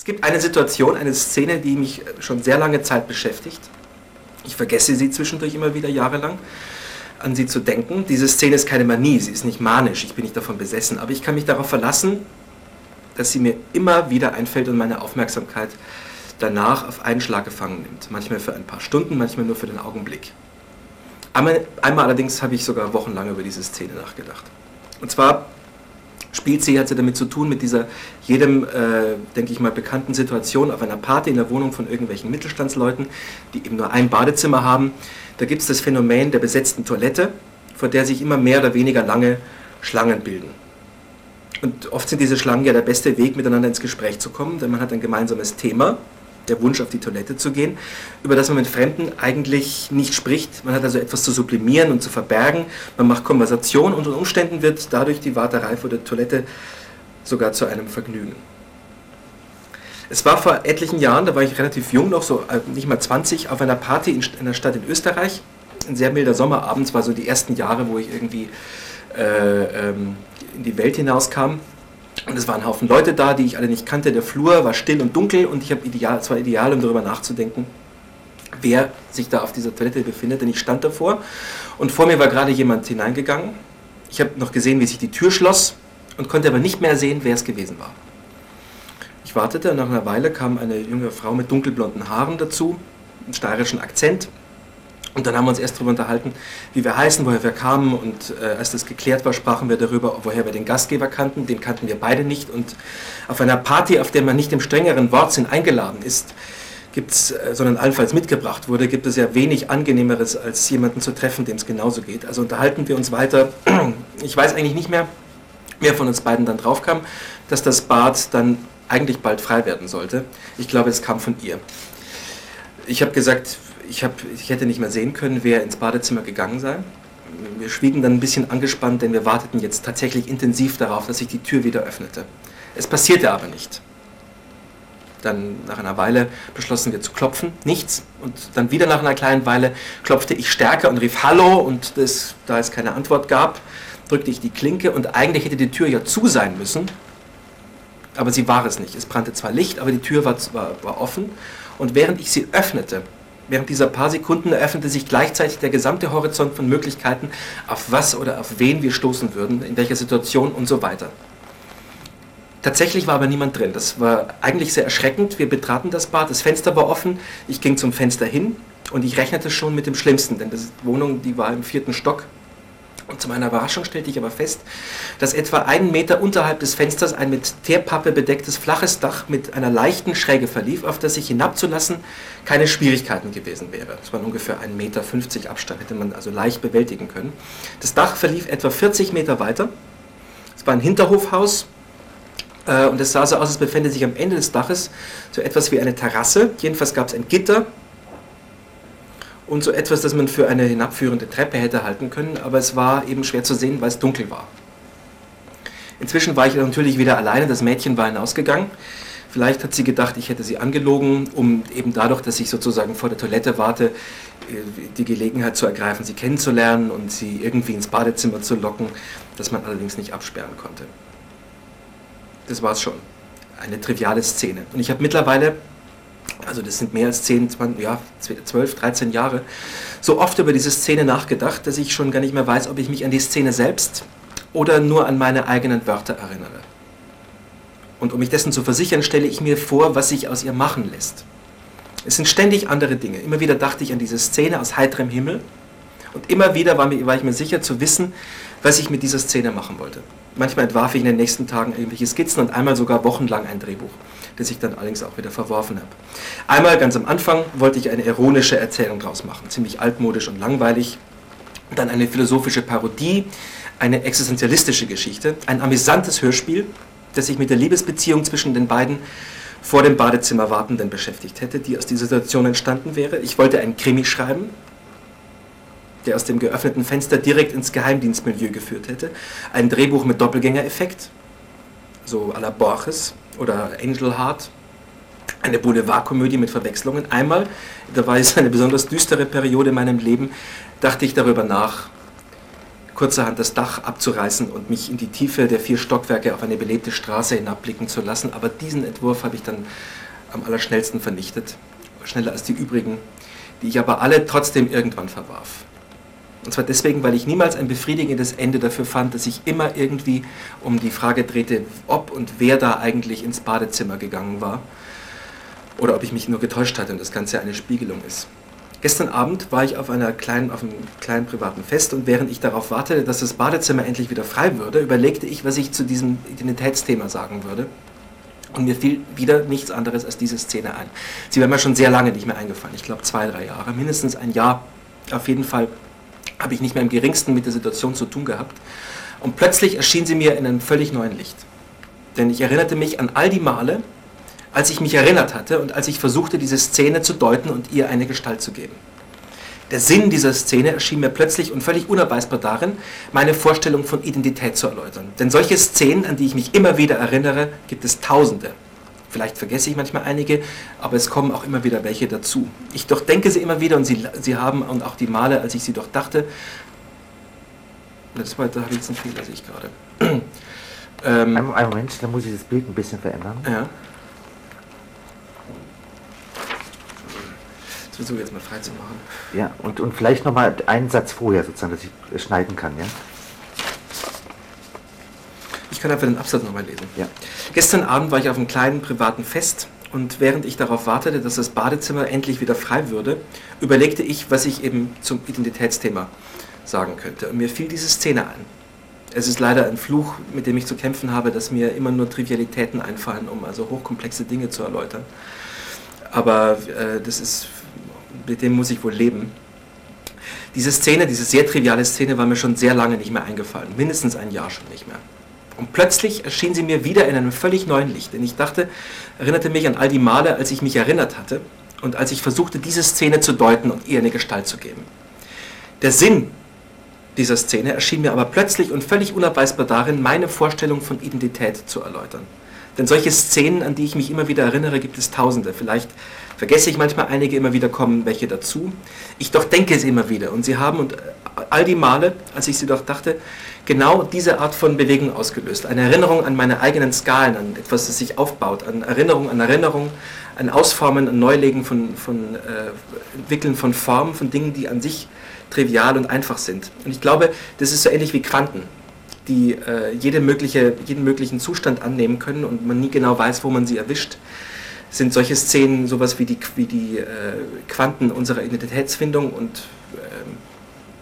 Es gibt eine Situation, eine Szene, die mich schon sehr lange Zeit beschäftigt. Ich vergesse sie zwischendurch immer wieder jahrelang, an sie zu denken. Diese Szene ist keine Manie, sie ist nicht manisch, ich bin nicht davon besessen, aber ich kann mich darauf verlassen, dass sie mir immer wieder einfällt und meine Aufmerksamkeit danach auf einen Schlag gefangen nimmt. Manchmal für ein paar Stunden, manchmal nur für den Augenblick. Einmal, einmal allerdings habe ich sogar wochenlang über diese Szene nachgedacht. Und zwar spielt sie, hat sie damit zu tun, mit dieser jedem, äh, denke ich mal, bekannten Situation auf einer Party in der Wohnung von irgendwelchen Mittelstandsleuten, die eben nur ein Badezimmer haben. Da gibt es das Phänomen der besetzten Toilette, vor der sich immer mehr oder weniger lange Schlangen bilden. Und oft sind diese Schlangen ja der beste Weg, miteinander ins Gespräch zu kommen, denn man hat ein gemeinsames Thema, der Wunsch auf die Toilette zu gehen, über das man mit Fremden eigentlich nicht spricht. Man hat also etwas zu sublimieren und zu verbergen. Man macht Konversation und unter Umständen wird dadurch die Warterei vor der Toilette sogar zu einem Vergnügen. Es war vor etlichen Jahren, da war ich relativ jung noch, so äh, nicht mal 20, auf einer Party in einer Stadt in Österreich. Ein sehr milder Sommerabend, war so die ersten Jahre, wo ich irgendwie äh, ähm, in die Welt hinauskam. Und es waren ein Haufen Leute da, die ich alle nicht kannte. Der Flur war still und dunkel und ich habe ideal, es war ideal, um darüber nachzudenken, wer sich da auf dieser Toilette befindet. Denn ich stand davor und vor mir war gerade jemand hineingegangen. Ich habe noch gesehen, wie sich die Tür schloss und konnte aber nicht mehr sehen, wer es gewesen war. Ich wartete und nach einer Weile kam eine junge Frau mit dunkelblonden Haaren dazu, einen steirischen Akzent und dann haben wir uns erst darüber unterhalten, wie wir heißen, woher wir kamen. Und äh, als das geklärt war, sprachen wir darüber, woher wir den Gastgeber kannten. Den kannten wir beide nicht. Und auf einer Party, auf der man nicht im strengeren Wortsinn eingeladen ist, gibt's, äh, sondern allenfalls mitgebracht wurde, gibt es ja wenig Angenehmeres, als jemanden zu treffen, dem es genauso geht. Also unterhalten wir uns weiter. Ich weiß eigentlich nicht mehr, wer von uns beiden dann draufkam, dass das Bad dann eigentlich bald frei werden sollte. Ich glaube, es kam von ihr. Ich habe gesagt, ich, hab, ich hätte nicht mehr sehen können, wer ins Badezimmer gegangen sei. Wir schwiegen dann ein bisschen angespannt, denn wir warteten jetzt tatsächlich intensiv darauf, dass sich die Tür wieder öffnete. Es passierte aber nicht. Dann nach einer Weile beschlossen wir zu klopfen, nichts. Und dann wieder nach einer kleinen Weile klopfte ich stärker und rief Hallo und das, da es keine Antwort gab, drückte ich die Klinke und eigentlich hätte die Tür ja zu sein müssen, aber sie war es nicht. Es brannte zwar Licht, aber die Tür war, war, war offen und während ich sie öffnete, Während dieser paar Sekunden eröffnete sich gleichzeitig der gesamte Horizont von Möglichkeiten, auf was oder auf wen wir stoßen würden, in welcher Situation und so weiter. Tatsächlich war aber niemand drin. Das war eigentlich sehr erschreckend. Wir betraten das Bad, das Fenster war offen. Ich ging zum Fenster hin und ich rechnete schon mit dem Schlimmsten, denn die Wohnung, die war im vierten Stock und zu meiner Überraschung stellte ich aber fest, dass etwa einen Meter unterhalb des Fensters ein mit Teerpappe bedecktes flaches Dach mit einer leichten Schräge verlief, auf das sich hinabzulassen keine Schwierigkeiten gewesen wäre. Es waren ungefähr 1,50 Meter Abstand, hätte man also leicht bewältigen können. Das Dach verlief etwa 40 Meter weiter. Es war ein Hinterhofhaus, äh, und es sah so aus, als befände sich am Ende des Daches so etwas wie eine Terrasse. Jedenfalls gab es ein Gitter und so etwas, das man für eine hinabführende Treppe hätte halten können, aber es war eben schwer zu sehen, weil es dunkel war. Inzwischen war ich natürlich wieder alleine, das Mädchen war hinausgegangen. Vielleicht hat sie gedacht, ich hätte sie angelogen, um eben dadurch, dass ich sozusagen vor der Toilette warte, äh, die Gelegenheit zu ergreifen, sie kennenzulernen und sie irgendwie ins Badezimmer zu locken, das man allerdings nicht absperren konnte. Das war es schon. Eine triviale Szene. Und ich habe mittlerweile also das sind mehr als 10, 20, ja, 12, 13 Jahre, so oft über diese Szene nachgedacht, dass ich schon gar nicht mehr weiß, ob ich mich an die Szene selbst oder nur an meine eigenen Wörter erinnere. Und um mich dessen zu versichern, stelle ich mir vor, was sich aus ihr machen lässt. Es sind ständig andere Dinge. Immer wieder dachte ich an diese Szene aus heiterem Himmel und immer wieder war, mir, war ich mir sicher zu wissen, was ich mit dieser Szene machen wollte. Manchmal entwarf ich in den nächsten Tagen irgendwelche Skizzen und einmal sogar wochenlang ein Drehbuch das ich dann allerdings auch wieder verworfen habe. Einmal ganz am Anfang wollte ich eine ironische Erzählung draus machen, ziemlich altmodisch und langweilig. Dann eine philosophische Parodie, eine existenzialistische Geschichte, ein amüsantes Hörspiel, das sich mit der Liebesbeziehung zwischen den beiden vor dem Badezimmer Wartenden beschäftigt hätte, die aus dieser Situation entstanden wäre. Ich wollte einen Krimi schreiben, der aus dem geöffneten Fenster direkt ins Geheimdienstmilieu geführt hätte. Ein Drehbuch mit Doppelgängereffekt, so à la Borges oder Angel Heart, eine Boulevardkomödie mit Verwechslungen. Einmal, da war es eine besonders düstere Periode in meinem Leben, dachte ich darüber nach, kurzerhand das Dach abzureißen und mich in die Tiefe der vier Stockwerke auf eine belebte Straße hinabblicken zu lassen. Aber diesen Entwurf habe ich dann am allerschnellsten vernichtet, schneller als die übrigen, die ich aber alle trotzdem irgendwann verwarf. Und zwar deswegen, weil ich niemals ein befriedigendes Ende dafür fand, dass ich immer irgendwie um die Frage drehte, ob und wer da eigentlich ins Badezimmer gegangen war. Oder ob ich mich nur getäuscht hatte und das Ganze eine Spiegelung ist. Gestern Abend war ich auf, einer kleinen, auf einem kleinen privaten Fest und während ich darauf wartete, dass das Badezimmer endlich wieder frei würde, überlegte ich, was ich zu diesem Identitätsthema sagen würde. Und mir fiel wieder nichts anderes als diese Szene ein. Sie war mir schon sehr lange nicht mehr eingefallen. Ich glaube zwei, drei Jahre, mindestens ein Jahr. Auf jeden Fall habe ich nicht mehr im geringsten mit der Situation zu tun gehabt. Und plötzlich erschien sie mir in einem völlig neuen Licht. Denn ich erinnerte mich an all die Male, als ich mich erinnert hatte und als ich versuchte, diese Szene zu deuten und ihr eine Gestalt zu geben. Der Sinn dieser Szene erschien mir plötzlich und völlig unabweisbar darin, meine Vorstellung von Identität zu erläutern. Denn solche Szenen, an die ich mich immer wieder erinnere, gibt es tausende. Vielleicht vergesse ich manchmal einige, aber es kommen auch immer wieder welche dazu. Ich durchdenke sie immer wieder und sie, sie haben, und auch die Male, als ich sie durchdachte, das war, da habe ich jetzt einen Fehler, sehe ich gerade. ähm, einen Moment, da muss ich das Bild ein bisschen verändern. Ja. Das versuche ich jetzt mal frei zu machen. Ja, und, und vielleicht nochmal einen Satz vorher sozusagen, dass ich schneiden kann, ja? Ich kann einfach den Absatz nochmal lesen. Ja. Gestern Abend war ich auf einem kleinen privaten Fest und während ich darauf wartete, dass das Badezimmer endlich wieder frei würde, überlegte ich, was ich eben zum Identitätsthema sagen könnte. Und mir fiel diese Szene ein. Es ist leider ein Fluch, mit dem ich zu kämpfen habe, dass mir immer nur Trivialitäten einfallen, um also hochkomplexe Dinge zu erläutern. Aber äh, das ist, mit dem muss ich wohl leben. Diese Szene, diese sehr triviale Szene war mir schon sehr lange nicht mehr eingefallen. Mindestens ein Jahr schon nicht mehr. Und plötzlich erschien sie mir wieder in einem völlig neuen Licht. Denn ich dachte, erinnerte mich an all die Male, als ich mich erinnert hatte und als ich versuchte, diese Szene zu deuten und ihr eine Gestalt zu geben. Der Sinn dieser Szene erschien mir aber plötzlich und völlig unabweisbar darin, meine Vorstellung von Identität zu erläutern. Denn solche Szenen, an die ich mich immer wieder erinnere, gibt es tausende. Vielleicht vergesse ich manchmal einige, immer wieder kommen welche dazu. Ich doch denke es immer wieder. Und sie haben, und all die Male, als ich sie doch dachte, genau diese Art von Bewegung ausgelöst. Eine Erinnerung an meine eigenen Skalen, an etwas, das sich aufbaut, an Erinnerung an Erinnerung, ein Ausformen, ein Neulegen von, von äh, Entwickeln von Formen, von Dingen, die an sich trivial und einfach sind. Und ich glaube, das ist so ähnlich wie Quanten, die äh, jede mögliche, jeden möglichen Zustand annehmen können und man nie genau weiß, wo man sie erwischt. Sind solche Szenen sowas wie die, wie die äh, Quanten unserer Identitätsfindung und ähm,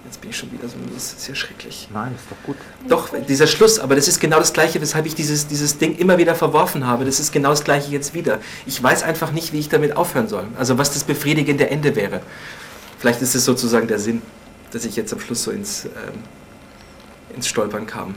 Jetzt bin ich schon wieder so, das ist ja schrecklich. Nein, ist doch gut. Doch, dieser Schluss, aber das ist genau das Gleiche, weshalb ich dieses, dieses Ding immer wieder verworfen habe. Das ist genau das Gleiche jetzt wieder. Ich weiß einfach nicht, wie ich damit aufhören soll. Also was das befriedigende Ende wäre. Vielleicht ist es sozusagen der Sinn, dass ich jetzt am Schluss so ins, ähm, ins Stolpern kam.